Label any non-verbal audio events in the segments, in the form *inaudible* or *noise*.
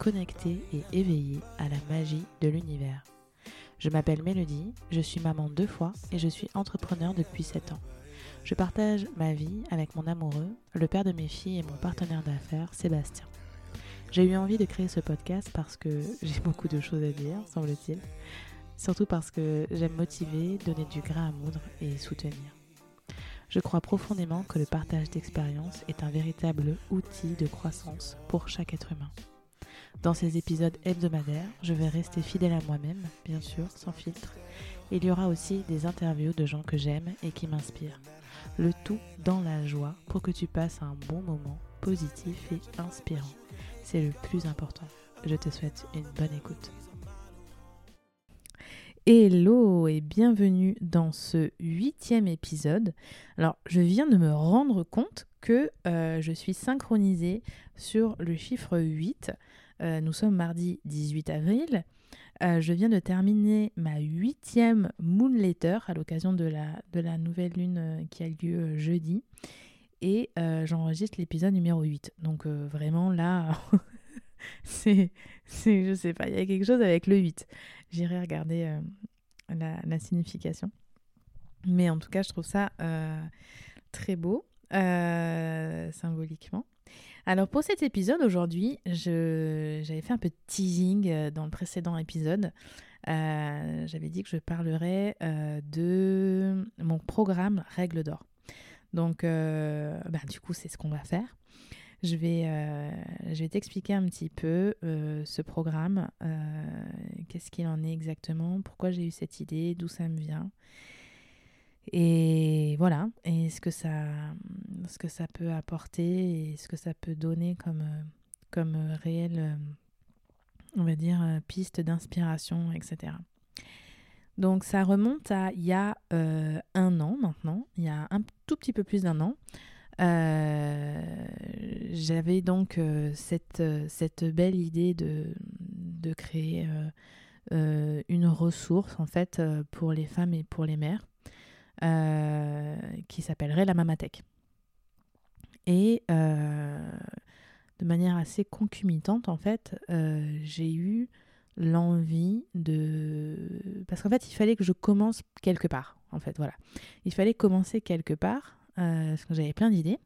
connecter et éveiller à la magie de l'univers. Je m'appelle Mélodie, je suis maman deux fois et je suis entrepreneur depuis 7 ans. Je partage ma vie avec mon amoureux, le père de mes filles et mon partenaire d'affaires, Sébastien. J'ai eu envie de créer ce podcast parce que j'ai *laughs* beaucoup de choses à dire, semble-t-il. Surtout parce que j'aime motiver, donner du grain à moudre et soutenir. Je crois profondément que le partage d'expériences est un véritable outil de croissance pour chaque être humain. Dans ces épisodes hebdomadaires, je vais rester fidèle à moi-même, bien sûr, sans filtre. Il y aura aussi des interviews de gens que j'aime et qui m'inspirent. Le tout dans la joie pour que tu passes un bon moment positif et inspirant. C'est le plus important. Je te souhaite une bonne écoute. Hello et bienvenue dans ce huitième épisode. Alors, je viens de me rendre compte que euh, je suis synchronisée sur le chiffre 8. Euh, nous sommes mardi 18 avril. Euh, je viens de terminer ma huitième Moonletter à l'occasion de la, nouvelle lune qui a lieu jeudi. Et j'enregistre l'épisode numéro 8. Donc vraiment là, *laughs* c'est, c'est, je sais pas, il y a quelque chose avec le 8. J'irai regarder euh, la, signification. Mais en tout cas, je trouve ça euh, très beau, euh, symboliquement. Alors pour cet épisode aujourd'hui, j'avais fait un peu de teasing dans le précédent épisode. j'avais dit que je parlerais de mon programme Règle d'or. Donc, bah, du coup, c'est ce qu'on va faire. Je vais, euh, je vais t'expliquer un petit peu euh, ce programme, euh, qu'est-ce qu'il en est exactement, pourquoi j'ai eu cette idée, d'où ça me vient. Et voilà, et ce que ça, ce que ça peut apporter et ce que ça peut donner comme, comme réelle, on va dire, piste d'inspiration, etc. Donc ça remonte à il y a un an maintenant, il y a un tout petit peu plus d'un an. Euh, j'avais donc euh, cette, euh, cette belle idée de, de créer une ressource en fait pour les femmes et pour les mères qui s'appellerait la Mamatech. Et de manière assez concomitante, en fait, j'ai eu l'envie de... Parce qu'en fait, il fallait que je commence quelque part, en fait, voilà. Il fallait commencer quelque part, euh, parce que j'avais plein d'idées.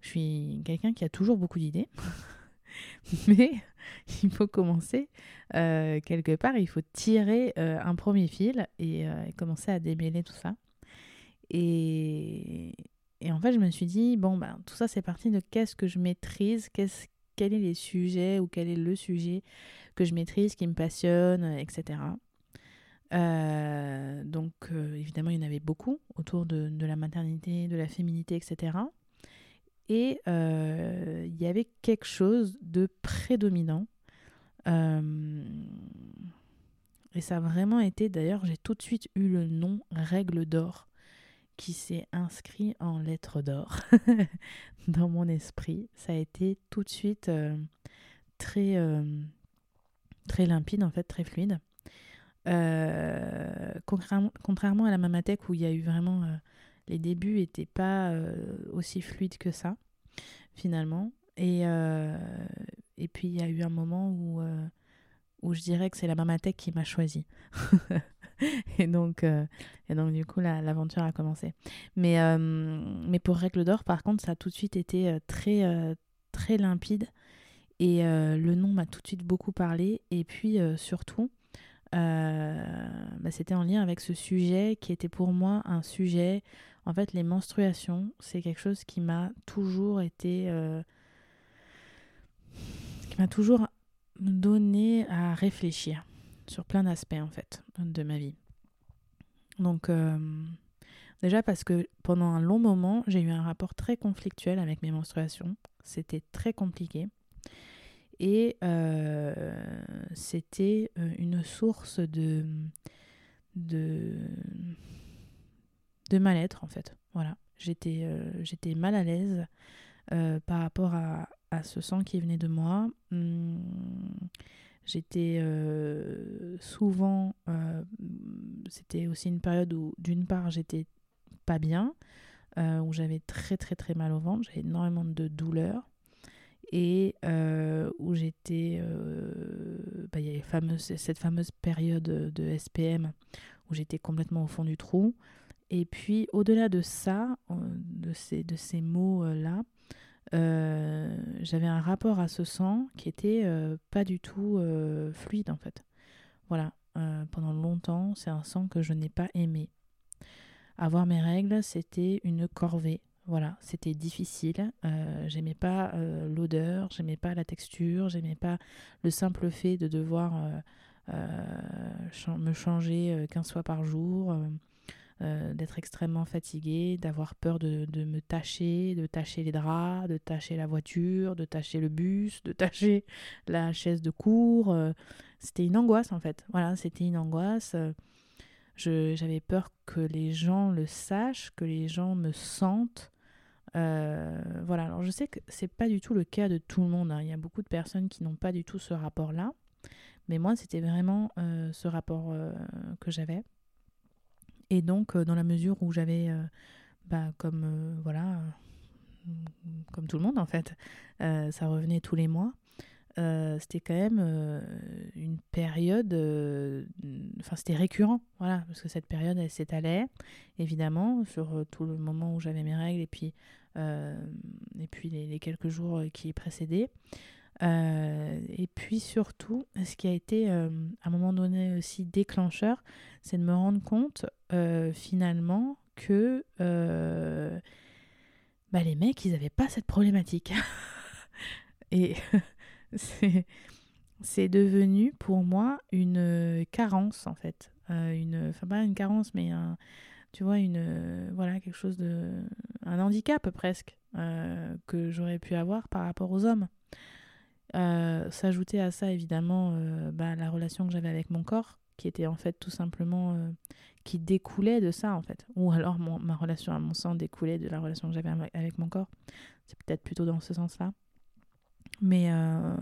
Je suis quelqu'un qui a toujours beaucoup d'idées. *laughs* Mais *laughs* il faut commencer euh, quelque part, il faut tirer euh, un premier fil et, commencer à démêler tout ça. Et, en fait, je me suis dit, bon, ben, tout ça, c'est parti de qu'est-ce que je maîtrise, qu'est-ce, quel est les sujets ou quel est le sujet que je maîtrise, qui me passionne, etc. Euh, donc euh, évidemment, il y en avait beaucoup autour de, la maternité, de la féminité, etc. Et euh, il y avait quelque chose de prédominant. et ça a vraiment été, d'ailleurs, j'ai tout de suite eu le nom Règle d'or qui s'est inscrit en lettres d'or *laughs* dans mon esprit. Ça a été tout de suite très, très limpide, en fait, très fluide. Euh, contrairement, à la Mamatech où il y a eu vraiment. Euh, les débuts n'étaient pas euh, aussi fluides que ça, finalement. Et, et puis il y a eu un moment où, où je dirais que c'est la Mamatech qui m'a choisi. *laughs* *laughs* et, donc, et donc, du coup, l'aventure a commencé. Mais, mais pour Règle d'Or, par contre, ça a tout de suite été très, très limpide. Et le nom m'a tout de suite beaucoup parlé. Et puis, surtout, euh, bah, c'était en lien avec ce sujet qui était pour moi un sujet. En fait, les menstruations, c'est quelque chose qui m'a toujours été. Euh, qui m'a toujours donné à réfléchir sur plein d'aspects, en fait, de ma vie. Donc. Euh, déjà parce que pendant un long moment, j'ai eu un rapport très conflictuel avec mes menstruations. C'était très compliqué. Et euh, c'était euh, une source de, de, mal-être, en fait. Voilà. J'étais j'étais mal à l'aise par rapport à, à, ce sang qui venait de moi. Hum, j'étais souvent. c'était aussi une période où, d'une part, j'étais pas bien, où j'avais très, très, très mal au ventre, j'avais énormément de douleurs. et où j'étais, bah, il y avait cette fameuse période de SPM où j'étais complètement au fond du trou. Et puis au-delà de ça, de ces, de ces mots-là, j'avais un rapport à ce sang qui était pas du tout fluide en fait. Voilà, pendant longtemps, c'est un sang que je n'ai pas aimé. Avoir mes règles, c'était une corvée. Voilà, c'était difficile. Euh, j'aimais pas euh, l'odeur, j'aimais pas la texture, j'aimais pas le simple fait de devoir euh, me changer 15 fois par jour, d'être extrêmement fatiguée, d'avoir peur de, de, me tâcher, de tâcher les draps, de tâcher la voiture, de tâcher le bus, de *laughs* tâcher la chaise de cours. c'était une angoisse en fait. Voilà, c'était une angoisse. J'avais peur que les gens le sachent, que les gens me sentent. Euh, voilà, alors je sais que c'est pas du tout le cas de tout le monde. Hein. Il y a beaucoup de personnes qui n'ont pas du tout ce rapport-là. Mais moi, c'était vraiment euh, ce rapport euh, que j'avais. Et donc, dans la mesure où j'avais, bah, comme voilà, comme tout le monde en fait, ça revenait tous les mois. Euh, c'était quand même euh, une période, euh, enfin c'était récurrent, voilà, parce que cette période elle s'étalait évidemment sur tout le moment où j'avais mes règles et puis, et puis les, quelques jours qui précédaient. Et puis surtout, ce qui a été à un moment donné aussi déclencheur, c'est de me rendre compte finalement que bah, les mecs, ils n'avaient pas cette problématique. *laughs* et *laughs* c'est devenu pour moi une carence en fait. Euh, une, enfin pas une carence, mais tu vois, une, voilà, quelque chose de, un handicap presque euh, que j'aurais pu avoir par rapport aux hommes. Euh, s'ajouter à ça évidemment bah, la relation que j'avais avec mon corps, qui était en fait tout simplement qui découlait de ça en fait, ou alors ma relation à mon sang découlait de la relation que j'avais avec mon corps. C'est peut-être plutôt dans ce sens-là. Mais euh,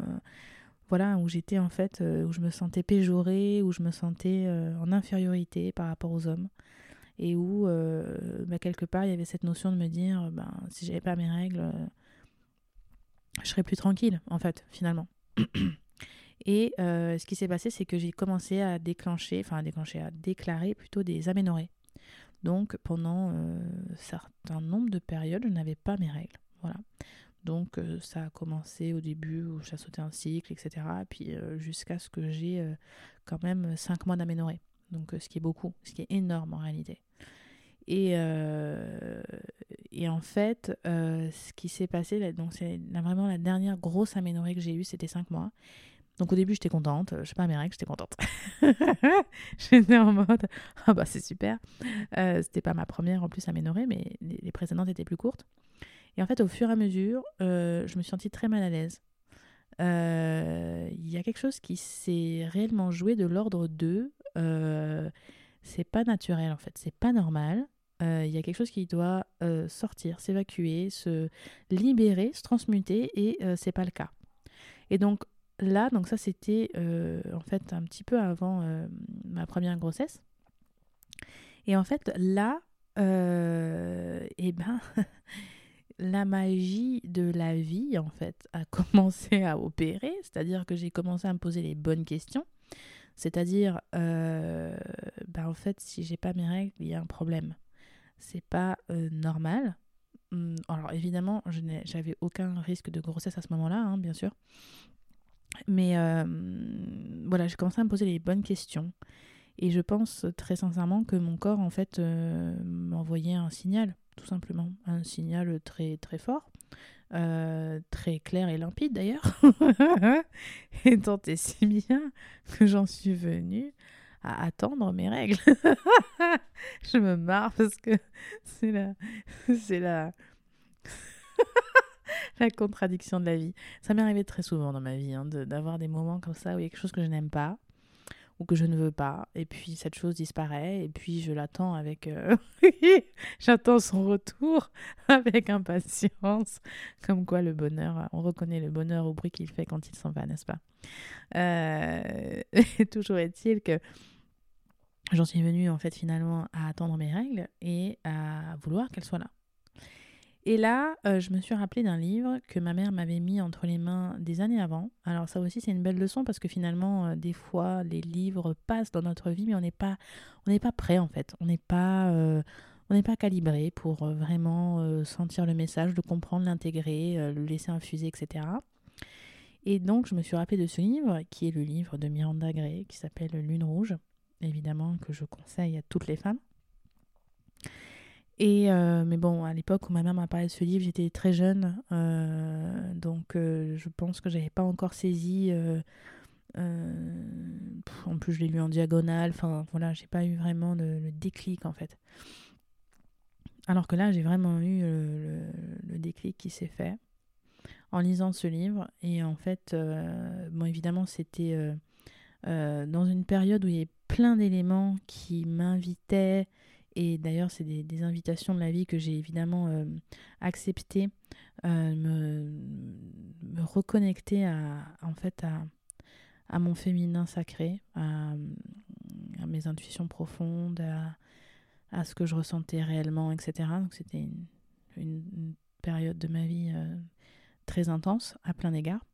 voilà, où j'étais en fait, euh, où je me sentais péjorée, où je me sentais euh, en infériorité par rapport aux hommes. Et où, bah, quelque part, il y avait cette notion de me dire, ben, si j'avais pas mes règles, je serais plus tranquille, en fait, finalement. *clears throat* Et ce qui s'est passé, c'est que j'ai commencé à déclencher, enfin à déclencher, à déclarer plutôt des aménorrhées. Donc pendant un certain nombre de périodes, je n'avais pas mes règles. Voilà. Donc euh, ça a commencé au début où j'ai sauté un cycle, etc. Puis euh, jusqu'à ce que j'ai euh, quand même 5 mois d'aménorrhée. Donc ce qui est beaucoup, ce qui est énorme en réalité. Et, et en fait, ce qui s'est passé, donc c'est vraiment la dernière grosse aménorrhée que j'ai eue, c'était 5 mois. Donc au début, j'étais contente. Je sais pas mes règles, j'étais contente. *laughs* j'étais en mode ah bah c'est super. c'était pas ma première en plus aménorrhée, mais les précédentes étaient plus courtes. Et en fait, au fur et à mesure, euh, je me suis sentie très mal à l'aise. Euh, il y a quelque chose qui s'est réellement joué de l'ordre de euh, c'est pas naturel en fait, c'est pas normal. Il y a quelque chose qui doit sortir, s'évacuer, se libérer, se transmuter et c'est pas le cas. Et donc là, donc ça c'était en fait un petit peu avant ma première grossesse. Et en fait là, eh ben *laughs* la magie de la vie, en fait, a *laughs* commencé à opérer, c'est-à-dire que j'ai commencé à me poser les bonnes questions. C'est-à-dire, euh, bah, en fait, si j'ai pas mes règles, il y a un problème. C'est pas euh, normal. Hum, alors évidemment, j'avais aucun risque de grossesse à ce moment-là, hein, bien sûr. Mais euh, voilà, j'ai commencé à me poser les bonnes questions. Et je pense très sincèrement que mon corps, en fait, m'envoyait un signal tout simplement. Un signal très très fort, euh, très clair et limpide d'ailleurs. et tant et si bien que j'en suis venue à attendre mes règles. *laughs* je me marre parce que *laughs* c'est la... C'est la... *laughs* la contradiction de la vie. Ça m'est arrivé très souvent dans ma vie, hein, d'avoir des moments comme ça où il y a quelque chose que je n'aime pas ou que je ne veux pas. Et puis cette chose disparaît et puis je l'attends avec... Euh, j'attends son retour avec impatience. Comme quoi le bonheur, on reconnaît le bonheur au bruit qu'il fait quand il s'en va, n'est-ce pas? Euh... Toujours est-il que j'en suis venue en fait finalement à attendre mes règles et à vouloir qu'elles soient là. Et là, euh, je me suis rappelé d'un livre que ma mère m'avait mis entre les mains des années avant. Alors ça aussi, c'est une belle leçon parce que finalement, euh, des fois, les livres passent dans notre vie, mais on n'est pas, on n'est pas prêt en fait. On n'est pas, euh, on n'est pas calibré pour vraiment sentir le message, le comprendre, l'intégrer, le laisser infuser, etc. Et donc, je me suis rappelé de ce livre, qui est le livre de Miranda Gray, qui s'appelle Lune rouge, évidemment que je conseille à toutes les femmes. Et euh, mais bon, à l'époque où ma mère m'a parlé de ce livre, j'étais très jeune, euh, donc euh, je pense que j'avais pas encore saisi. en plus, je l'ai lu en diagonale. Enfin, voilà, j'ai pas eu vraiment le, déclic en fait. Alors que là, j'ai vraiment eu le, déclic qui s'est fait en lisant ce livre. Et en fait, bon, évidemment, c'était dans une période où il y avait plein d'éléments qui m'invitaient et d'ailleurs, c'est des, invitations de la vie que j'ai évidemment euh, acceptées, euh, me, reconnecter à, en fait à, mon féminin sacré, à, mes intuitions profondes, à, ce que je ressentais réellement, etc. Donc c'était une, période de ma vie euh, très intense à plein égard.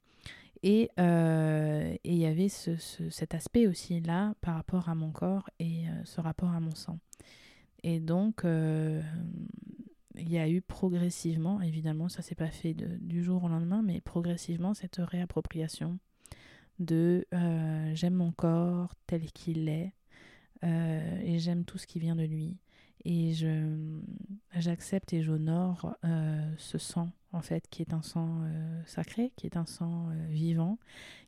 Et il y avait cet aspect aussi là par rapport à mon corps et ce rapport à mon sang. Et donc, euh, il y a eu progressivement, évidemment, ça s'est pas fait du jour au lendemain, mais progressivement cette réappropriation de euh, j'aime mon corps tel qu'il est euh, et j'aime tout ce qui vient de lui et j'accepte et j'honore ce sang en fait qui est un sang sacré qui est un sang vivant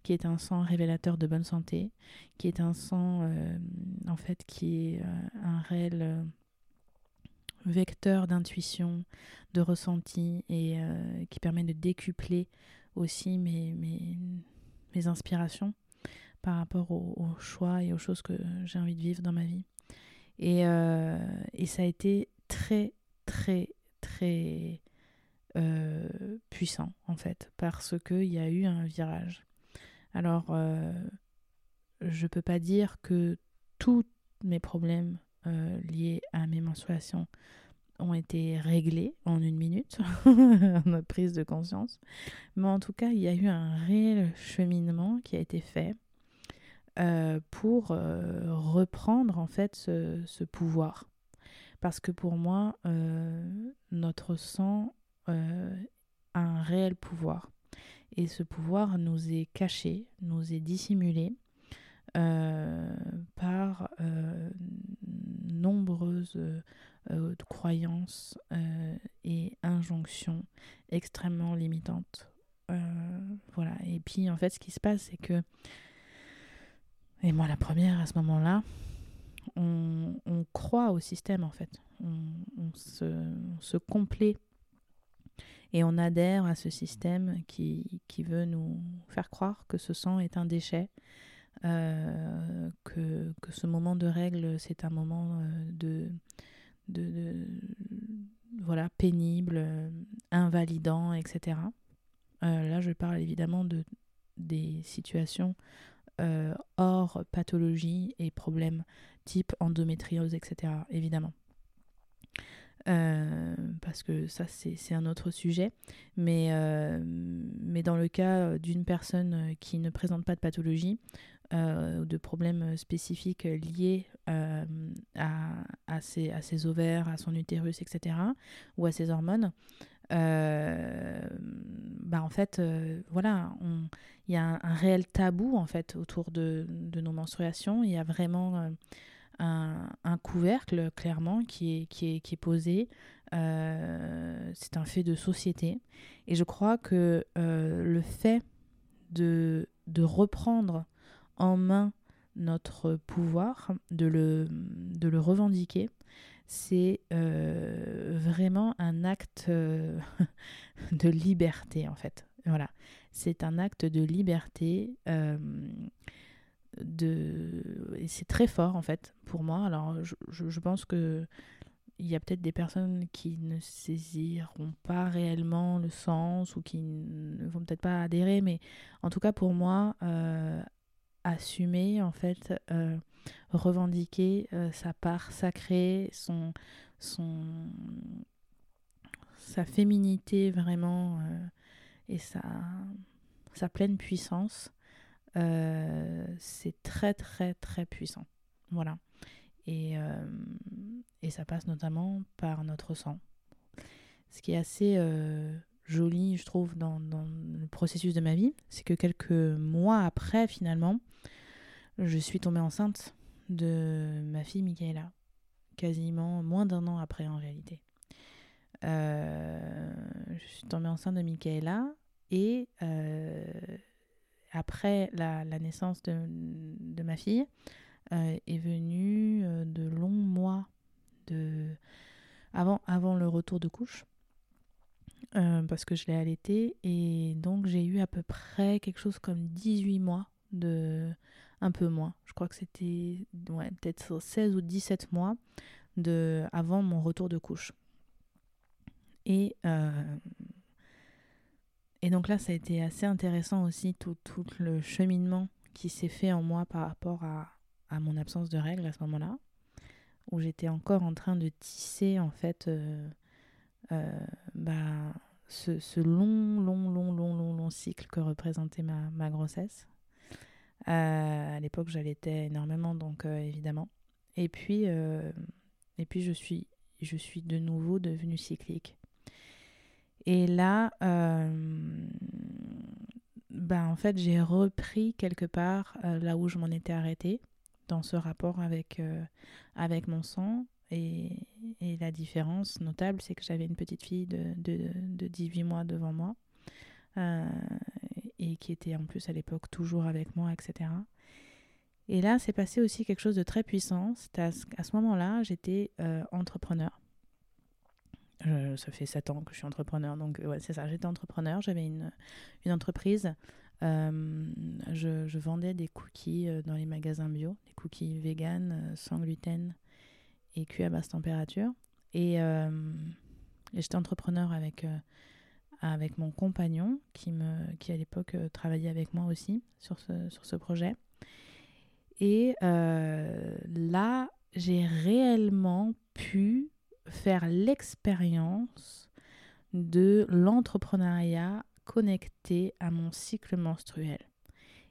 qui est un sang révélateur de bonne santé qui est un sang en fait qui est un réel vecteur d'intuition, de ressenti et euh, qui permet de décupler aussi mes, mes, mes inspirations par rapport aux, choix et aux choses que j'ai envie de vivre dans ma vie. Et, euh, et ça a été très, très, très euh, puissant en fait, parce qu'il y a eu un virage. Alors, je peux pas dire que tous mes problèmes euh, liés à mes menstruations ont été réglés en une minute, *laughs* notre prise de conscience. Mais en tout cas, il y a eu un réel cheminement qui a été fait euh, pour euh, reprendre en fait ce, pouvoir. Parce que pour moi, notre sang a un réel pouvoir. Et ce pouvoir nous est caché, nous est dissimulé par nombreuses euh, croyances euh, et injonctions extrêmement limitantes. Euh, voilà. Et puis en fait, ce qui se passe, c'est que, et moi la première à ce moment-là, on, croit au système en fait. On, se, on, se, complaît et on adhère à ce système qui, qui, veut nous faire croire que ce sang est un déchet, euh, que, que, ce moment de règle, c'est un moment euh, de, de, voilà, pénible, euh, invalidant, etc. là, je parle évidemment de, des situations hors pathologie et problèmes type endométriose, etc. Évidemment. Parce que ça c'est un autre sujet. Mais, mais dans le cas d'une personne qui ne présente pas de pathologie, euh, de problèmes spécifiques liés euh, à, à, ses, à, ses, ovaires, à son utérus, etc., ou à ses hormones, euh, bah en fait, voilà, il y a un, réel tabou en fait autour de, de nos menstruations. Il y a vraiment un, couvercle clairement qui est, qui est, qui est posé. c'est un fait de société. Et je crois que le fait de, de reprendre en main notre pouvoir, de le, de le revendiquer, c'est euh, vraiment un acte euh, *laughs* de liberté en fait. Voilà, c'est un acte de liberté. Euh, de... Et c'est très fort en fait pour moi. Alors je, je, pense que il y a peut-être des personnes qui ne saisiront pas réellement le sens ou qui ne vont peut-être pas adhérer, mais en tout cas pour moi, assumer, en fait, euh, revendiquer euh, sa part sacrée, son, son, sa féminité vraiment et sa, sa pleine puissance, c'est très très très puissant. Voilà. Et, et ça passe notamment par notre sang. Ce qui est assez joli, je trouve, dans, dans, le processus de ma vie, c'est que quelques mois après, finalement, je suis tombée enceinte de ma fille Michaela. Quasiment moins d'un an après, en réalité. Euh, je suis tombée enceinte de Michaela et euh, après la, naissance de, ma fille euh, est venu de longs mois de avant, avant le retour de couche euh, parce que je l'ai allaité et donc j'ai eu à peu près quelque chose comme 18 mois de un peu moins. Je crois que c'était ouais, peut-être 16 ou 17 mois de avant mon retour de couche. Et euh, et donc là ça a été assez intéressant aussi tout, tout le cheminement qui s'est fait en moi par rapport à, à mon absence de règles à ce moment-là où j'étais encore en train de tisser en fait euh, euh, bah, ce, ce, long, long, long, long, long, long cycle que représentait ma, ma grossesse. Euh, à l'époque, j'allaitais énormément, donc euh, évidemment. Et puis, et puis je, suis, je suis de nouveau devenue cyclique. Et là, bah, en fait, j'ai repris quelque part là où je m'en étais arrêtée, dans ce rapport avec, avec mon sang. Et, la différence notable, c'est que j'avais une petite fille de, de, de, 18 mois devant moi, euh, et qui était en plus à l'époque toujours avec moi, etc. Et là, c'est passé aussi quelque chose de très puissant. À, à, ce moment-là, j'étais euh, ça fait 7 ans que je suis entrepreneur, donc ouais, c'est ça, j'étais entrepreneur, j'avais une, une entreprise. Euh, je, vendais des cookies dans les magasins bio, des cookies vegan, sans gluten, et cuit à basse température. Et, euh, j'étais entrepreneur avec, euh, avec mon compagnon qui, me, qui à l'époque euh, travaillait avec moi aussi sur ce, sur ce projet. Et là, j'ai réellement pu faire l'expérience de l'entrepreneuriat connecté à mon cycle menstruel.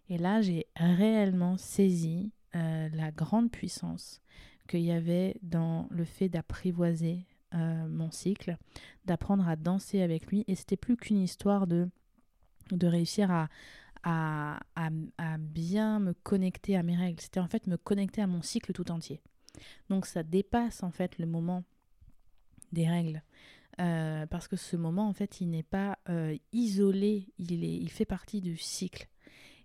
Et là, j'ai réellement saisi la grande puissance qu'il y avait dans le fait d'apprivoiser euh, mon cycle, d'apprendre à danser avec lui. Et c'était plus qu'une histoire de, de réussir à, à, à, bien me connecter à mes règles. C'était en fait me connecter à mon cycle tout entier. Donc ça dépasse en fait le moment des règles. Euh, parce que ce moment, en fait, il n'est pas euh, isolé, il, est, il fait partie du cycle.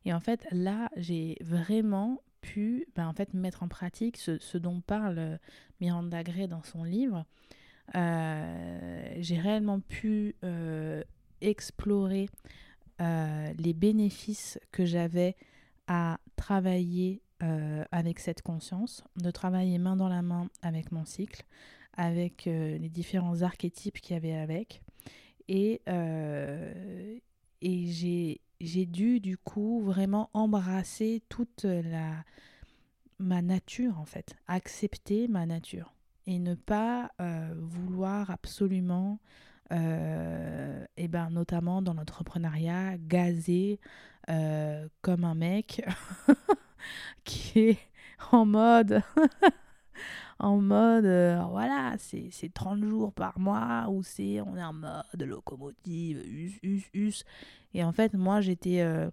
Et en fait, là, j'ai vraiment pu ben, en fait, mettre en pratique ce, dont parle euh, Miranda Gray dans son livre. J'ai réellement pu explorer les bénéfices que j'avais à travailler avec cette conscience, de travailler main dans la main avec mon cycle, avec les différents archétypes qu'il y avait avec. Et, et j'ai dû du coup vraiment embrasser toute la ma nature en fait, accepter ma nature et ne pas euh, vouloir absolument, euh, et ben notamment dans l'entrepreneuriat, gazer euh, comme un mec *laughs* qui est en mode en mode voilà c'est 30 jours par mois ou c'est on est en mode locomotive us us us et en fait, moi, j'étais. Euh,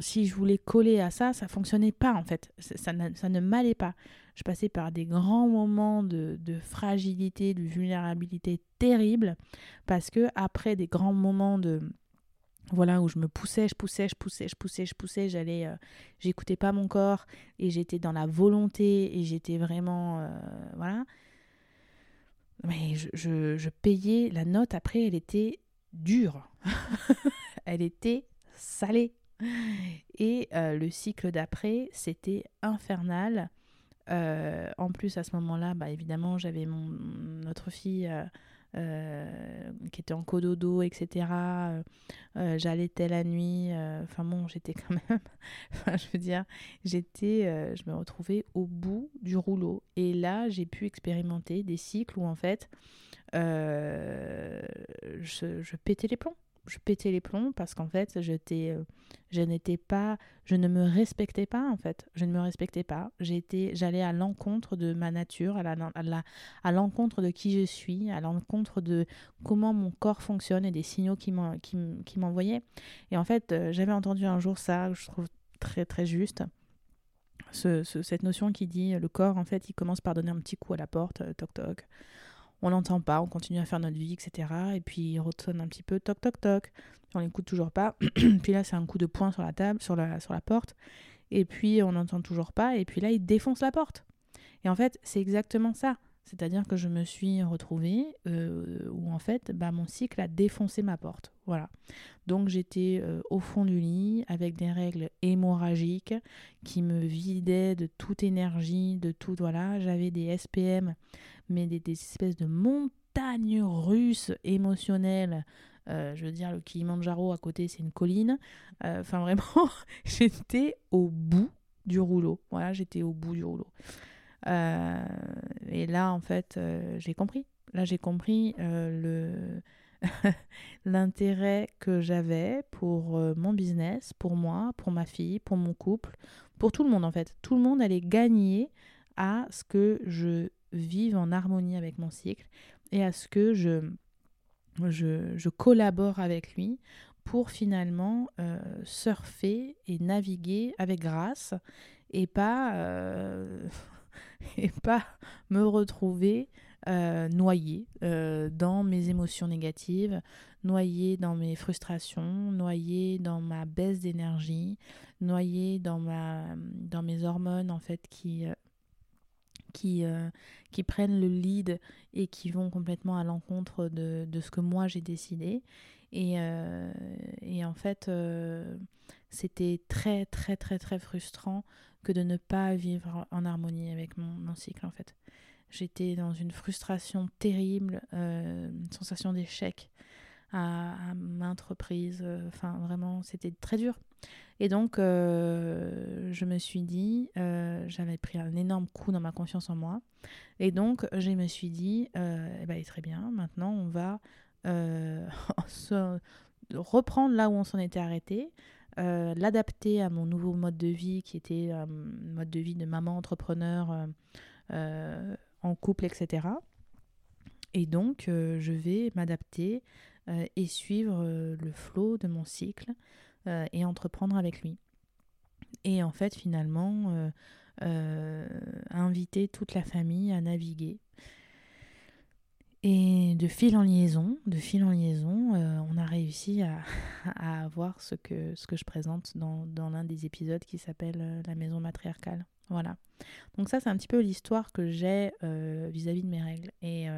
si je voulais coller à ça, ça fonctionnait pas en fait. Ça, ça ne m'allait pas. Je passais par des grands moments de, de, fragilité, de vulnérabilité terrible, parce que après des grands moments de voilà où je me poussais, je poussais, je poussais, je poussais, je poussais, j'allais, euh, j'écoutais pas mon corps et j'étais dans la volonté et j'étais vraiment euh, voilà. Mais je, je, payais la note après, elle était dure. *laughs* elle était salée. Et euh, le cycle d'après, c'était infernal. En plus, à ce moment-là, bah, évidemment, j'avais mon notre fille qui était en cododo, etc. J'allaitais la nuit. Enfin bon, j'étais quand même. *laughs* enfin, je veux dire, j'étais. je me retrouvais au bout du rouleau. Et là, j'ai pu expérimenter des cycles où en fait, je, je pétais les plombs je pétais les plombs parce qu'en fait, j'étais, euh, je n'étais pas, je ne me respectais pas en fait. Je ne me respectais pas. J'étais, j'allais à l'encontre de ma nature, à, l'encontre de qui je suis, à l'encontre de comment mon corps fonctionne et des signaux qui, m'envoyaient. Et en fait, euh, j'avais entendu un jour ça, je trouve très très juste. Ce, cette notion qui dit le corps en fait il commence par donner un petit coup à la porte, euh, toc toc on n'entend pas, on continue à faire notre vie, etc. Et puis il retourne un petit peu, toc toc toc, on n'écoute toujours pas. *clears throat* puis là c'est un coup de poing sur la table, sur la, sur la porte, et puis on n'entend toujours pas, et puis là il défonce la porte. Et en fait c'est exactement ça. C'est-à-dire que je me suis retrouvée euh, où en fait bah, mon cycle a défoncé ma porte. Voilà. Donc j'étais euh, au fond du lit avec des règles hémorragiques qui me vidaient de toute énergie, de tout. Voilà. J'avais des SPM mais des, espèces de montagnes russes émotionnelles. Euh, je veux dire, le Kilimanjaro à côté, c'est une colline. Enfin, vraiment, *laughs* j'étais au bout du rouleau. Voilà, j'étais au bout du rouleau. Euh, et là, en fait, j'ai compris. Là, j'ai compris le *laughs* l'intérêt que j'avais pour mon business, pour moi, pour ma fille, pour mon couple, pour tout le monde en fait. Tout le monde allait gagner à ce que je vive en harmonie avec mon cycle et à ce que je, je, collabore avec lui pour finalement euh, surfer et naviguer avec grâce et pas, euh, *laughs* et pas me retrouver euh, noyé dans mes émotions négatives, noyé dans mes frustrations, noyé dans ma baisse d'énergie, noyé dans, ma, dans mes hormones en fait qui qui, euh, qui prennent le lead et qui vont complètement à l'encontre de, de, ce que moi j'ai décidé. Et, euh, et, en fait, euh, c'était très, très, très, très frustrant que de ne pas vivre en harmonie avec mon, cycle, en fait. J'étais dans une frustration terrible, une sensation d'échec à, à maintes reprises. Enfin, vraiment, c'était très dur. Et donc, euh, je me suis dit, euh, j'avais pris un énorme coup dans ma confiance en moi. Et donc, je me suis dit, euh, eh ben, très bien, maintenant, on va *laughs* se reprendre là où on s'en était arrêté, l'adapter à mon nouveau mode de vie qui était un mode de vie de maman entrepreneur en couple, etc. Et donc, je vais m'adapter et suivre le flot de mon cycle euh, et entreprendre avec lui. Et en fait, finalement, euh, euh, inviter toute la famille à naviguer. Et de fil en liaison, de fil en liaison, on a réussi à, *laughs* à, avoir ce que, ce que je présente dans, dans l'un des épisodes qui s'appelle La maison matriarcale. Voilà. Donc ça, c'est un petit peu l'histoire que j'ai vis-à-vis de mes règles. Et,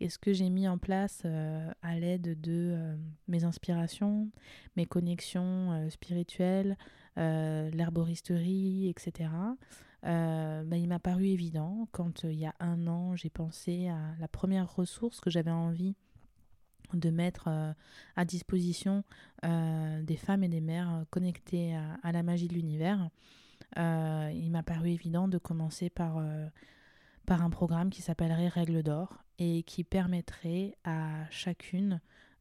et ce que j'ai mis en place euh, à l'aide de euh, mes inspirations, mes connexions euh, spirituelles, l'herboristerie, etc., bah, il m'a paru évident quand il y a un an, j'ai pensé à la première ressource que j'avais envie de mettre à disposition des femmes et des mères connectées à, la magie de l'univers. il m'a paru évident de commencer par par un programme qui s'appellerait Règles d'or et qui permettrait à chacune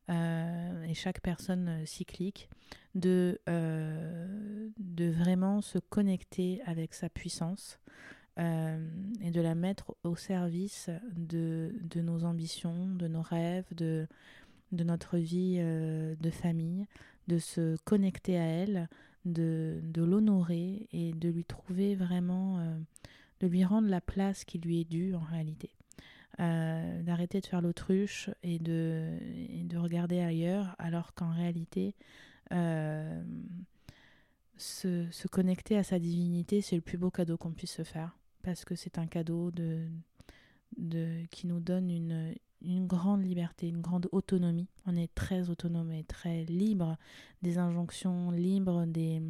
euh, et chaque personne cyclique de, euh, de vraiment se connecter avec sa puissance euh, et de la mettre au service de, de, nos ambitions, de nos rêves, de, de notre vie de famille, de se connecter à elle, de, de l'honorer et de lui trouver vraiment de lui rendre la place qui lui est due en réalité. Euh, d'arrêter de faire l'autruche et de, de regarder ailleurs, alors qu'en réalité, euh, se, se, connecter à sa divinité, c'est le plus beau cadeau qu'on puisse se faire, parce que c'est un cadeau de, de, qui nous donne une, une grande liberté, une grande autonomie. On est très autonome et très libre des injonctions, libre des,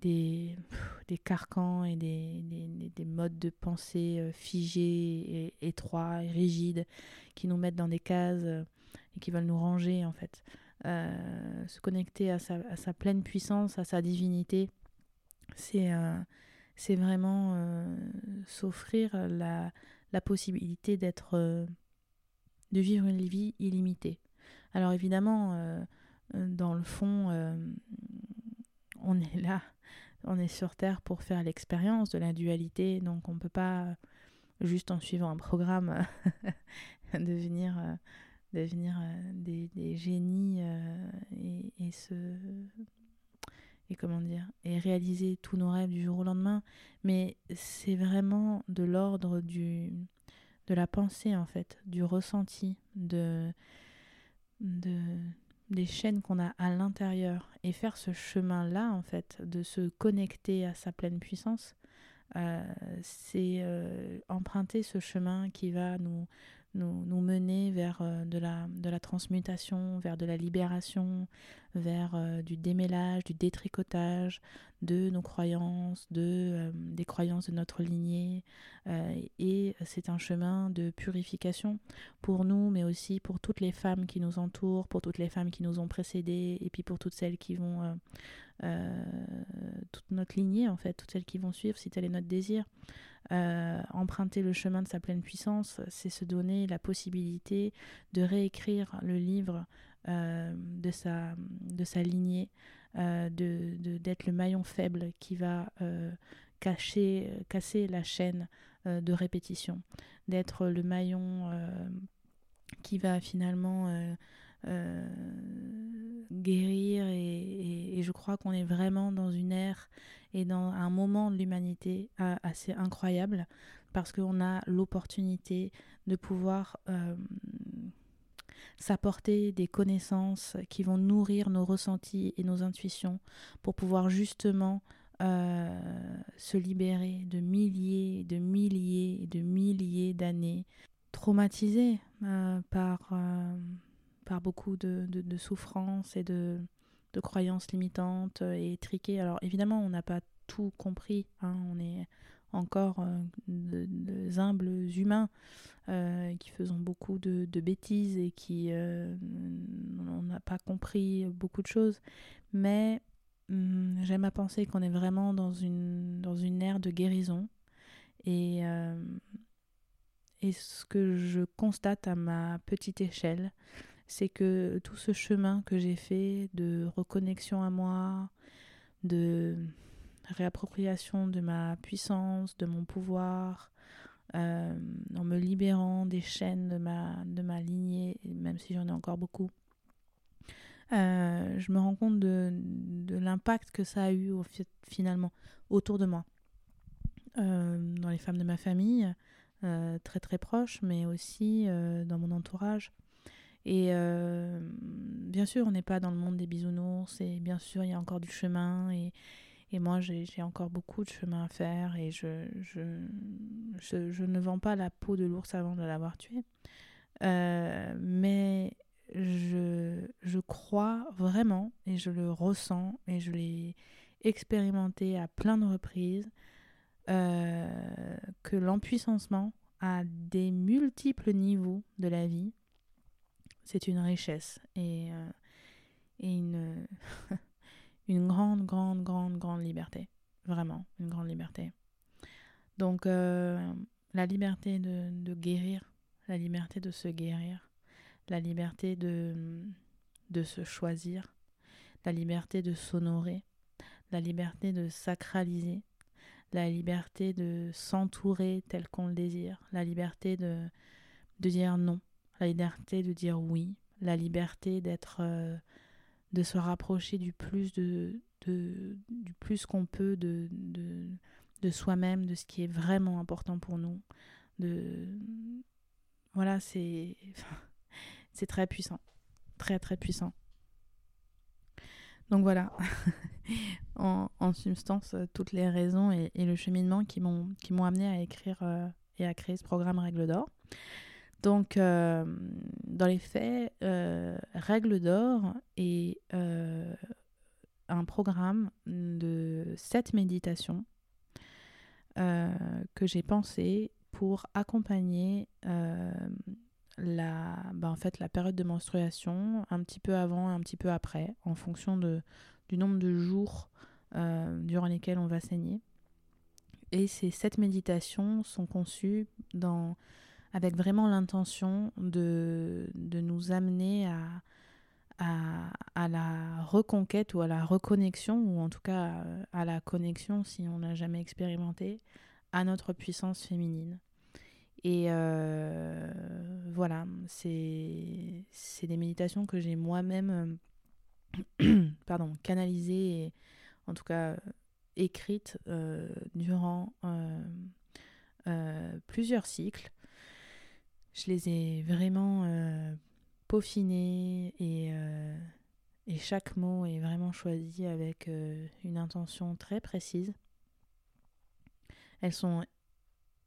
des, des carcans et des, des, modes de pensée euh, figés, et, étroits, et rigides, qui nous mettent dans des cases et qui veulent nous ranger en fait. se connecter à sa, à sa, pleine puissance, à sa divinité, c'est c'est vraiment s'offrir la, la, possibilité d'être, de vivre une vie illimitée. Alors évidemment, dans le fond, on est là, on est sur Terre pour faire l'expérience de la dualité, donc on ne peut pas juste en suivant un programme *laughs* devenir, euh, euh, des, génies euh, et, se et comment dire et réaliser tous nos rêves du jour au lendemain. Mais c'est vraiment de l'ordre du de la pensée en fait du ressenti de des chaînes qu'on a à l'intérieur et faire ce chemin-là, en fait, de se connecter à sa pleine puissance, euh, c'est euh, emprunter ce chemin qui va nous, nous, nous mener vers euh, de, la, de la transmutation, vers de la libération, vers du démêlage, du détricotage de nos croyances, de, des croyances de notre lignée. et c'est un chemin de purification pour nous, mais aussi pour toutes les femmes qui nous entourent, pour toutes les femmes qui nous ont précédées, et puis pour toutes celles qui vont euh, toute notre lignée, en fait, toutes celles qui vont suivre, si tel est notre désir. Euh, emprunter le chemin de sa pleine puissance, c'est se donner la possibilité de réécrire le livre euh, de, sa, de sa lignée, de, d'être le maillon faible qui va cacher, casser la chaîne de répétition, d'être le maillon qui va finalement euh, guérir et, je crois qu'on est vraiment dans une ère et dans un moment de l'humanité euh, assez incroyable parce qu'on a l'opportunité de pouvoir euh, s'apporter des connaissances qui vont nourrir nos ressentis et nos intuitions pour pouvoir justement se libérer de milliers, de milliers, de milliers d'années traumatisés par par beaucoup de, de, souffrances et de, de, croyances limitantes et étriquées. Alors évidemment, on n'a pas tout compris, hein. on est encore euh, humbles humains euh, qui faisons beaucoup de, bêtises et qui euh, on n'a pas compris beaucoup de choses, mais hum, j'aime à penser qu'on est vraiment dans une, dans une ère de guérison et, et ce que je constate à ma petite échelle, c'est que tout ce chemin que j'ai fait de reconnexion à moi, de réappropriation de ma puissance, de mon pouvoir, euh, en me libérant des chaînes de ma, de ma lignée, même si j'en ai encore beaucoup, euh, je me rends compte de, l'impact que ça a eu finalement autour de moi, euh, dans les femmes de ma famille, très très proches, mais aussi dans mon entourage. Et euh, bien sûr, on n'est pas dans le monde des bisounours, et bien sûr, il y a encore du chemin, et, et moi, j'ai encore beaucoup de chemin à faire, et je, je, je, ne vends pas la peau de l'ours avant de l'avoir tué. Euh, mais je, je crois vraiment, et je le ressens, et je l'ai expérimenté à plein de reprises, euh, que l'empuissancement à des multiples niveaux de la vie c'est une richesse et, euh, et une, *laughs* une grande, grande, grande, grande liberté. Vraiment, une grande liberté. Donc, euh, la liberté de, de, guérir, la liberté de se guérir, la liberté de, de se choisir, la liberté de s'honorer, la liberté de sacraliser, la liberté de s'entourer tel qu'on le désire, la liberté de, de dire non, la liberté de dire oui, la liberté d'être, euh, de se rapprocher du plus de, de du plus qu'on peut de, de, de soi-même, de ce qui est vraiment important pour nous. De voilà, c'est *laughs* c'est très puissant, très très puissant. Donc voilà, *laughs* en, substance, toutes les raisons et, le cheminement qui m'ont qui m'ont amené à écrire euh, et à créer ce programme Règle d'or. Donc, euh, dans les faits, euh, Règle d'or est euh, un programme de sept méditations que j'ai pensé pour accompagner la, bah, en fait, la période de menstruation un petit peu avant, un petit peu après, en fonction de, du nombre de jours durant lesquels on va saigner. Et ces sept méditations sont conçues dans, avec vraiment l'intention de, de, nous amener à, à, la reconquête ou à la reconnexion, ou en tout cas à la connexion si on n'a jamais expérimenté, à notre puissance féminine. Et euh, voilà, c'est des méditations que j'ai moi-même *clears throat* pardon, canalisées et en tout cas écrites euh, durant euh, plusieurs cycles. Je les ai vraiment peaufinées et, et chaque mot est vraiment choisi avec une intention très précise. Elles sont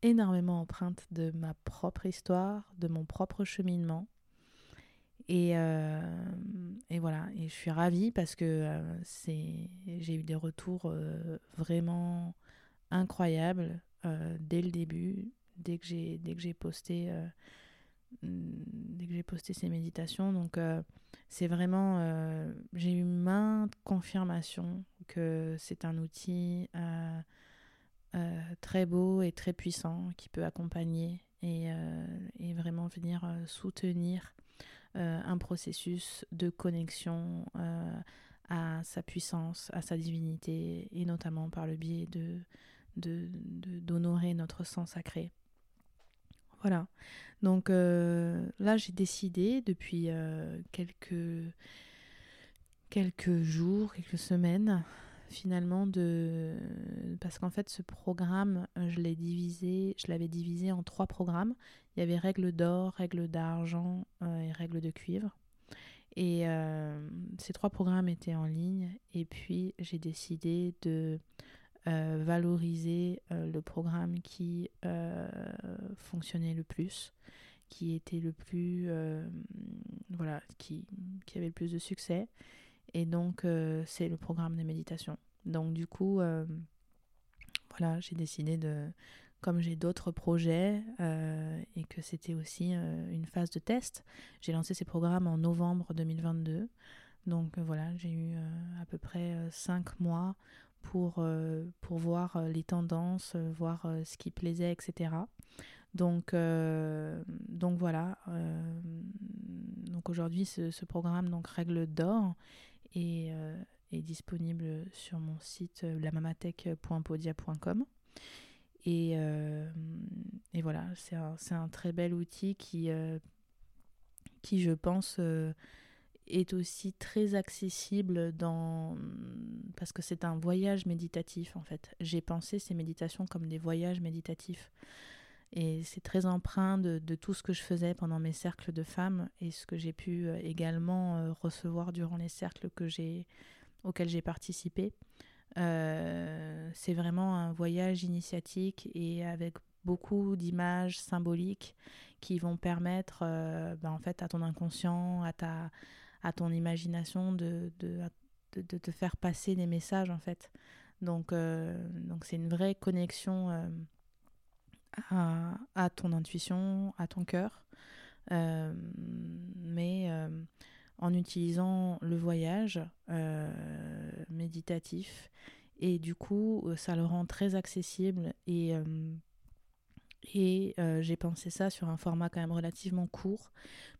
énormément empreinte de ma propre histoire, de mon propre cheminement. Et, euh, voilà, et je suis ravie parce que euh, j'ai eu des retours euh, vraiment incroyables dès le début, dès que j'ai, dès que j'ai posté, dès que j'ai posté ces méditations. Donc c'est vraiment, j'ai eu maintes confirmations que c'est un outil euh, très beau et très puissant qui peut accompagner et, euh, et vraiment venir euh, soutenir un processus de connexion à sa puissance, à sa divinité et notamment par le biais de d'honorer notre sang sacré. Voilà. Donc là, j'ai décidé depuis quelques, quelques jours, quelques semaines, finalement de parce qu'en fait ce programme euh, je l'ai divisé je l'avais divisé en trois programmes. Il y avait règles d'or règles d'argent euh, et règles de cuivre. Et euh, ces trois programmes étaient en ligne. Et puis j'ai décidé de valoriser le programme qui fonctionnait le plus qui était le plus voilà qui, qui avait le plus de succès et donc, euh, c'est le programme de méditation. Donc, du coup, euh, voilà, j'ai décidé de, comme j'ai d'autres projets euh, et que c'était aussi une phase de test, j'ai lancé ces programmes en novembre 2022. Donc, voilà, j'ai eu à peu près cinq mois pour, pour voir les tendances, voir ce qui plaisait, etc. Donc, donc voilà. donc aujourd'hui, ce, programme, donc Règle d'or, euh, est, disponible sur mon site euh, lamamatech.podia.com. Et, euh, et, voilà, c'est un, un, très bel outil qui, qui je pense, est aussi très accessible dans... parce que c'est un voyage méditatif en fait. J'ai pensé ces méditations comme des voyages méditatifs. Et c'est très empreint de, tout ce que je faisais pendant mes cercles de femmes et ce que j'ai pu euh, également euh, recevoir durant les cercles que j'ai, auxquels j'ai participé. Euh, c'est vraiment un voyage initiatique et avec beaucoup d'images symboliques qui vont permettre ben, en fait à ton inconscient, à, ta, à ton imagination de, de, de, te faire passer des messages en fait. Donc donc c'est une vraie connexion à, ton intuition, à ton cœur, euh, mais euh, en utilisant le voyage euh, méditatif. Et du coup, ça le rend très accessible et, et j'ai pensé ça sur un format quand même relativement court,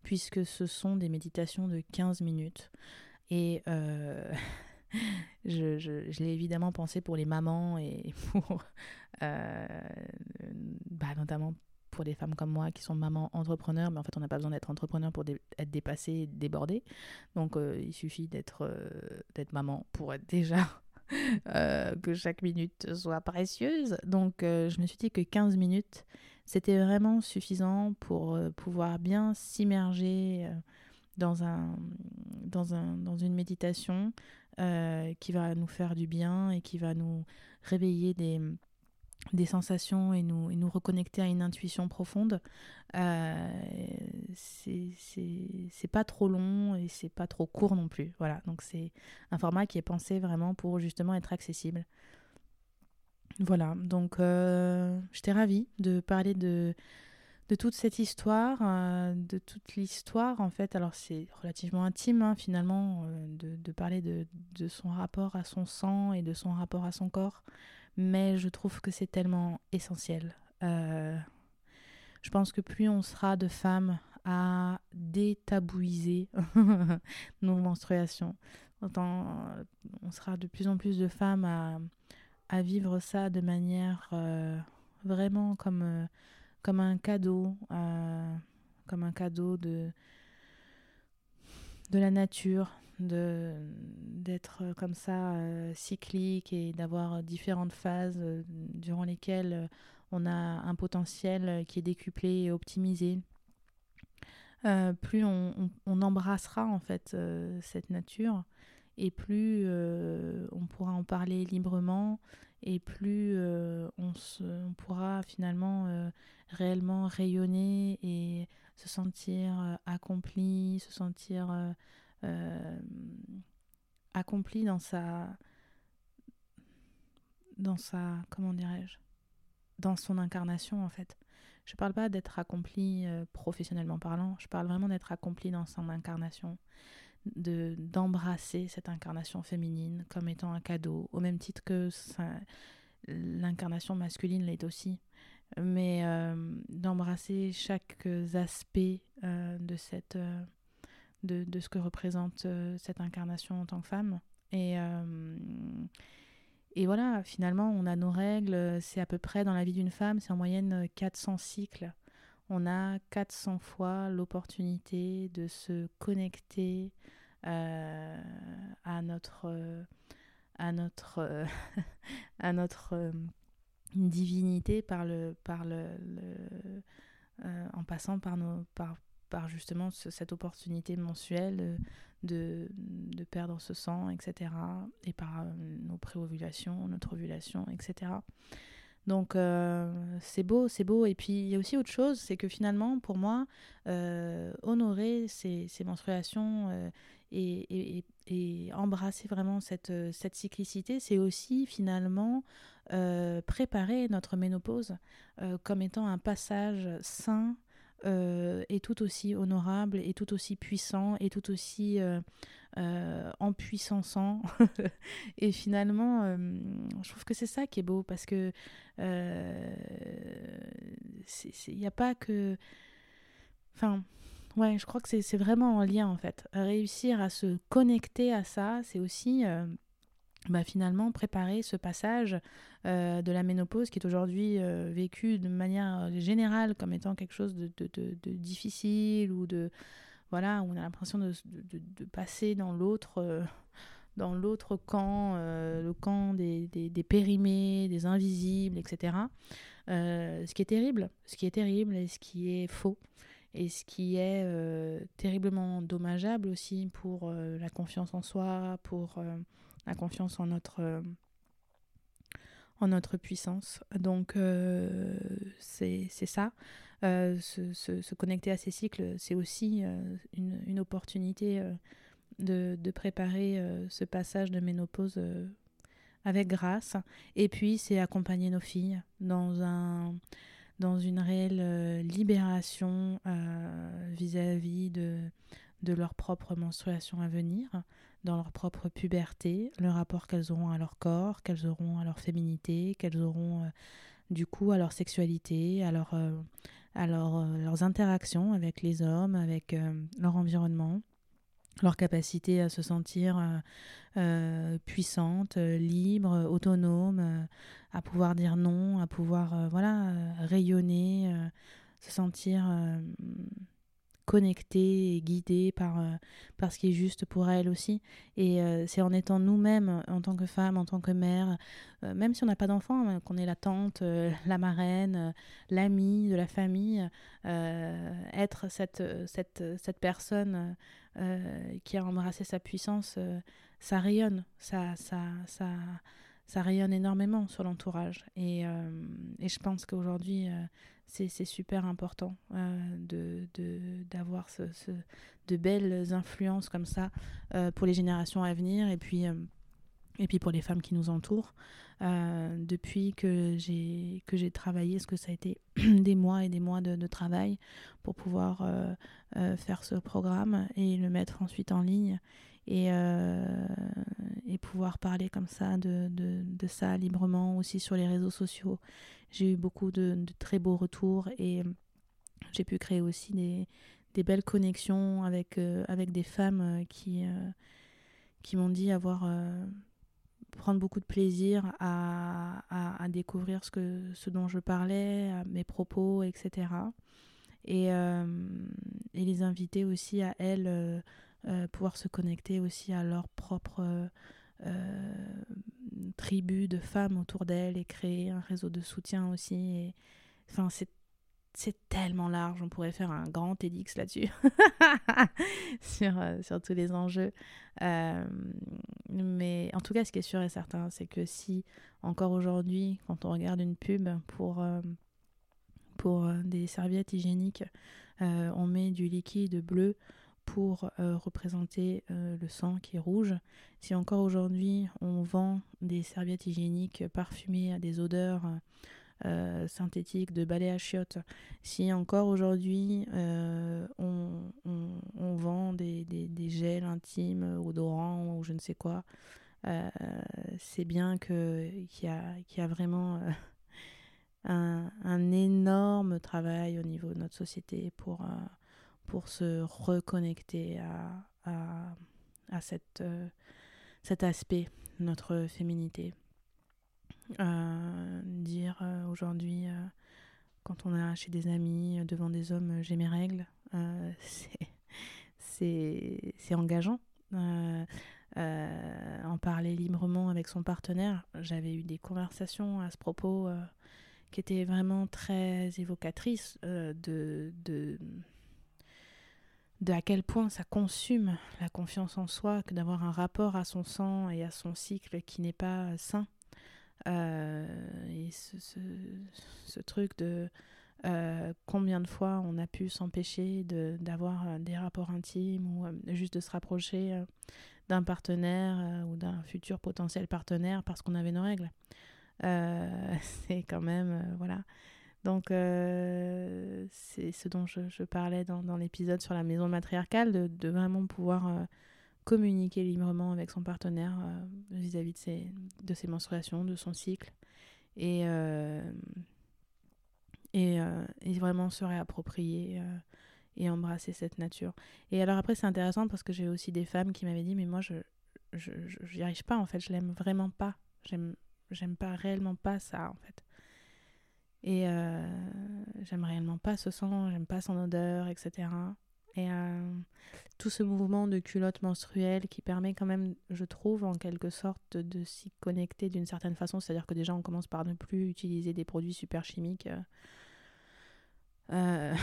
puisque ce sont des méditations de 15 minutes. Et *laughs* je, je, l'ai évidemment pensé pour les mamans et *laughs* pour euh, bah, notamment pour des femmes comme moi qui sont mamans entrepreneurs, mais en fait on n'a pas besoin d'être entrepreneur pour être dépassé, débordé. Donc euh, il suffit d'être euh, d'être maman pour être déjà *laughs* que chaque minute soit précieuse. Donc je me suis dit que 15 minutes, c'était vraiment suffisant pour pouvoir bien s'immerger dans, un, dans, un, dans une méditation qui va nous faire du bien et qui va nous réveiller des des sensations et nous, et nous reconnecter à une intuition profonde, euh, c'est pas trop long et c'est pas trop court non plus. Voilà, donc c'est un format qui est pensé vraiment pour justement être accessible. Voilà, donc j'étais ravie de parler de, de toute cette histoire, de toute l'histoire en fait. Alors c'est relativement intime hein, finalement de, de, parler de, de, son rapport à son sang et de son rapport à son corps, mais je trouve que c'est tellement essentiel. je pense que plus on sera de femmes à détabouiser *laughs* nos menstruations. on sera de plus en plus de femmes à, vivre ça de manière euh, vraiment comme, euh, comme un cadeau, euh, comme un cadeau de, de la nature, d'être comme ça cyclique et d'avoir différentes phases durant lesquelles on a un potentiel qui est décuplé et optimisé. Euh, plus on, embrassera en fait euh, cette nature et plus euh, on pourra en parler librement et plus on, on, pourra finalement réellement rayonner et se sentir accompli, se sentir accompli dans sa dans sa comment dirais-je dans son incarnation en fait. Je parle pas d'être accompli euh, professionnellement parlant, je parle vraiment d'être accompli dans son incarnation, de d'embrasser cette incarnation féminine comme étant un cadeau, au même titre que l'incarnation masculine l'est aussi, mais euh, d'embrasser chaque aspect euh, de cette de, de, ce que représente cette incarnation en tant que femme et et voilà, finalement, on a nos règles, c'est à peu près dans la vie d'une femme, c'est en moyenne 400 cycles. On a 400 fois l'opportunité de se connecter euh, à notre, à notre, *laughs* à notre euh, divinité par le, par le, euh, en passant par nos, par justement cette opportunité mensuelle de, de, perdre ce sang, etc. Et par euh, nos préovulations, notre ovulation, etc. Donc euh, c'est beau, c'est beau. Et puis il y a aussi autre chose, c'est que finalement, pour moi, euh, honorer ces, ces menstruations et, et, et, embrasser vraiment cette, cette cyclicité, c'est aussi finalement préparer notre ménopause comme étant un passage sain euh, est tout aussi honorable, et tout aussi puissant, et tout aussi euh, euh *laughs* et finalement, euh, je trouve que c'est ça qui est beau, parce que il n'y a pas que... Enfin, ouais, je crois que c'est vraiment en lien, en fait. Réussir à se connecter à ça, c'est aussi bah, finalement préparer ce passage euh, de la ménopause qui est aujourd'hui euh, vécu de manière générale comme étant quelque chose de, difficile ou de voilà où on a l'impression de, passer dans l'autre euh, dans l'autre camp le camp des, des, périmés des invisibles etc ce qui est terrible ce qui est terrible et ce qui est faux et ce qui est terriblement dommageable aussi pour la confiance en soi pour la confiance en notre, euh, puissance. Donc euh, c'est ça. Euh, se, connecter à ces cycles, c'est aussi une, une, opportunité de, préparer ce passage de ménopause avec grâce. Et puis, c'est accompagner nos filles dans, un, dans une réelle libération vis-à-vis -vis de, de leur propre menstruation à venir, dans leur propre puberté, le rapport qu'elles auront à leur corps, qu'elles auront à leur féminité, qu'elles auront euh, du coup à leur sexualité, à, euh, euh, leurs interactions avec les hommes, avec leur environnement, leur capacité à se sentir puissante, libre, autonome, à pouvoir dire non, à pouvoir voilà rayonner, se sentir connectée et guidée par, euh, par ce qui est juste pour elle aussi. Et euh, c'est en étant nous-mêmes, en tant que femme, en tant que mère, euh, même si on n'a pas d'enfant, hein, qu'on est la tante, *laughs* la marraine, l'amie de la famille, être cette, cette, cette personne qui a embrassé sa puissance, ça rayonne, ça, ça, ça, ça rayonne énormément sur l'entourage. Et, et, je pense qu'aujourd'hui, c'est super important euh, d'avoir de, ce, de belles influences comme ça euh, pour les générations à venir. Et puis, euh, et puis pour les femmes qui nous entourent. Depuis que j'ai que j'ai travaillé, ce que ça a été *clears throat* des mois et des mois de, travail pour pouvoir faire ce programme et le mettre ensuite en ligne et, et pouvoir parler comme ça de, de, ça librement aussi sur les réseaux sociaux. J'ai eu beaucoup de, très beaux retours et j'ai pu créer aussi des, des belles connexions avec, avec des femmes qui, qui m'ont dit avoir prendre beaucoup de plaisir à, à, découvrir ce, que, ce dont je parlais, mes propos, etc. Et, euh, et, les inviter aussi à elles, euh, euh, pouvoir se connecter aussi à leur propre tribu de femmes autour d'elles et créer un réseau de soutien aussi. Enfin, c'est c'est tellement large, on pourrait faire un grand TEDx là-dessus, *laughs* sur, euh, sur tous les enjeux. Euh, mais en tout cas, ce qui est sûr et certain, c'est que si encore aujourd'hui, quand on regarde une pub pour, euh, pour des serviettes hygiéniques, on met du liquide bleu pour représenter le sang qui est rouge, si encore aujourd'hui on vend des serviettes hygiéniques parfumées à des odeurs euh, synthétique de balai à chiottes. Si encore aujourd'hui euh, on, on, vend des, des, gels intimes, odorants ou je ne sais quoi, euh, c'est bien qu'il y, a, y a vraiment un, un, énorme travail au niveau de notre société pour, pour se reconnecter à, à, cette, cet aspect, notre féminité. Euh, dire euh, aujourd'hui, euh, quand on est chez des amis, devant des hommes, j'ai mes règles, *laughs* c'est engageant. en parler librement avec son partenaire. J'avais eu des conversations à ce propos qui étaient vraiment très évocatrices de, de à quel point ça consume la confiance en soi que d'avoir un rapport à son sang et à son cycle qui n'est pas sain. Euh, et ce, truc de euh, combien de fois on a pu s'empêcher d'avoir euh, des rapports intimes ou juste de se rapprocher d'un partenaire ou d'un futur potentiel partenaire parce qu'on avait nos règles. *laughs* c'est quand même, voilà. Donc, c'est ce dont je, parlais dans, l'épisode sur la maison matriarcale, de, vraiment pouvoir communiquer librement avec son partenaire euh, vis-à-vis de, ses, menstruations, de son cycle. Et, euh, et, euh, vraiment se réapproprier et embrasser cette nature. Et alors après, c'est intéressant parce que j'ai aussi des femmes qui m'avaient dit, mais moi, je n'y arrive pas, en fait, je l'aime vraiment pas. J'aime pas réellement pas ça, en fait. Et j'aime réellement pas ce sang, j'aime pas son odeur, etc. Et euh, tout ce mouvement de culotte menstruelle qui permet quand même, je trouve, en quelque sorte, de s'y connecter d'une certaine façon. C'est-à-dire que déjà, on commence par ne plus utiliser des produits super chimiques euh, euh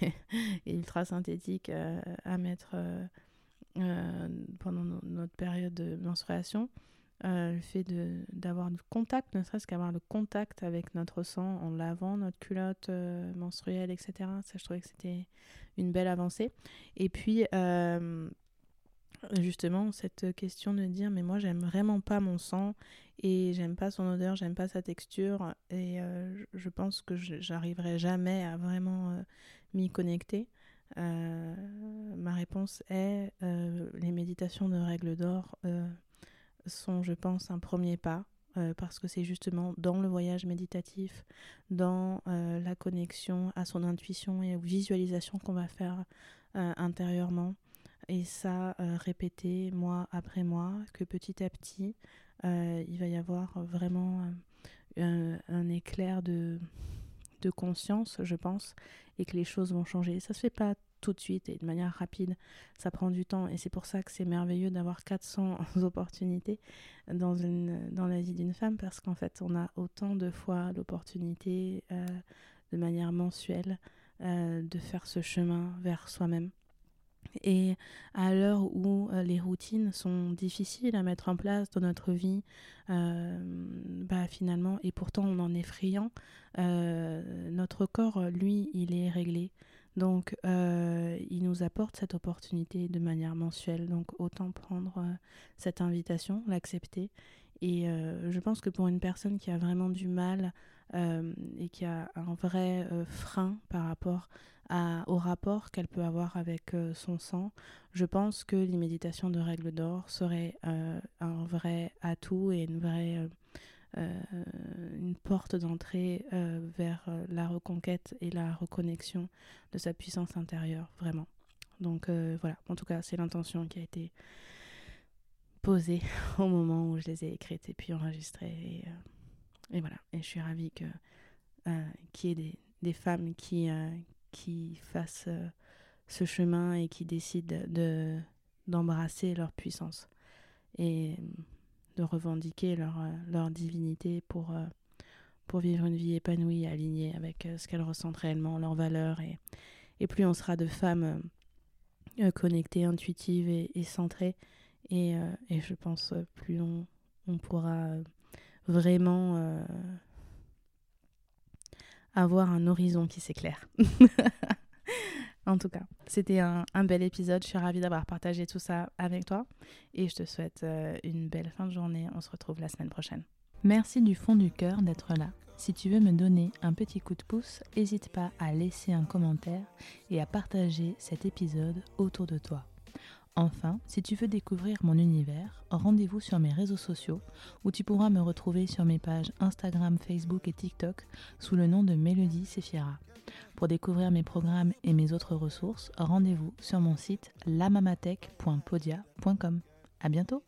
*laughs* et ultra synthétiques euh, à mettre pendant notre période de menstruation. Le fait d'avoir du contact, ne serait-ce qu'avoir le contact avec notre sang en lavant notre culotte menstruelle, etc. Ça, je trouvais que c'était une belle avancée. Et puis, euh, justement, cette question de dire, mais moi, j'aime vraiment pas mon sang et j'aime pas son odeur, j'aime pas sa texture et euh, je pense que j'arriverai jamais à vraiment euh, m'y connecter. ma réponse est les méditations de règles d'or sont, je pense, un premier pas. parce que c'est justement dans le voyage méditatif, dans la connexion à son intuition et aux visualisations qu'on va faire intérieurement. Et ça, répéter mois après mois, que petit à petit, il va y avoir vraiment un, éclair de, de conscience, je pense, et que les choses vont changer. Ça se fait pas tout de suite et de manière rapide. Ça prend du temps et c'est pour ça que c'est merveilleux d'avoir 400 *laughs* opportunités dans, une, dans la vie d'une femme parce qu'en fait, on a autant de fois l'opportunité euh, de manière mensuelle euh, de faire ce chemin vers soi-même. Et à l'heure où euh, les routines sont difficiles à mettre en place dans notre vie, bah finalement, et pourtant on en est friand, notre corps, lui, il est réglé. Donc, euh, il nous apporte cette opportunité de manière mensuelle. Donc, autant prendre euh, cette invitation, l'accepter. Et je pense que pour une personne qui a vraiment du mal et qui a un vrai frein par rapport au rapport qu'elle peut avoir avec son sang, je pense que les méditations de règles d'or seraient un vrai atout et une vraie euh, une porte d'entrée euh, vers euh, la reconquête et la reconnexion de sa puissance intérieure, vraiment. Donc voilà, en tout cas, c'est l'intention qui a été posée *laughs* au moment où je les ai écrites et puis enregistrées. Et, voilà, et je suis ravie que y ait des, des, femmes qui, qui fassent ce chemin et qui décident de d'embrasser leur puissance. Et de revendiquer leur, euh, leur divinité pour, euh, pour vivre une vie épanouie, alignée avec euh, ce qu'elles ressentent réellement, leurs valeurs. Et, plus on sera de femmes connectées, intuitives et, centrées, et, je pense plus on pourra vraiment avoir un horizon qui s'éclaire. *laughs* En tout cas, c'était un, bel épisode. Je suis ravie d'avoir partagé tout ça avec toi. Et je te souhaite euh, une belle fin de journée. On se retrouve la semaine prochaine. Merci du fond du cœur d'être là. Si tu veux me donner un petit coup de pouce, n'hésite pas à laisser un commentaire et à partager cet épisode autour de toi. Enfin, si tu veux découvrir mon univers, rendez-vous sur mes réseaux sociaux où tu pourras me retrouver sur mes pages Instagram, Facebook et TikTok sous le nom de Mélodie Sefiera. Pour découvrir mes programmes et mes autres ressources, rendez-vous sur mon site lamamatech.podia.com. À bientôt!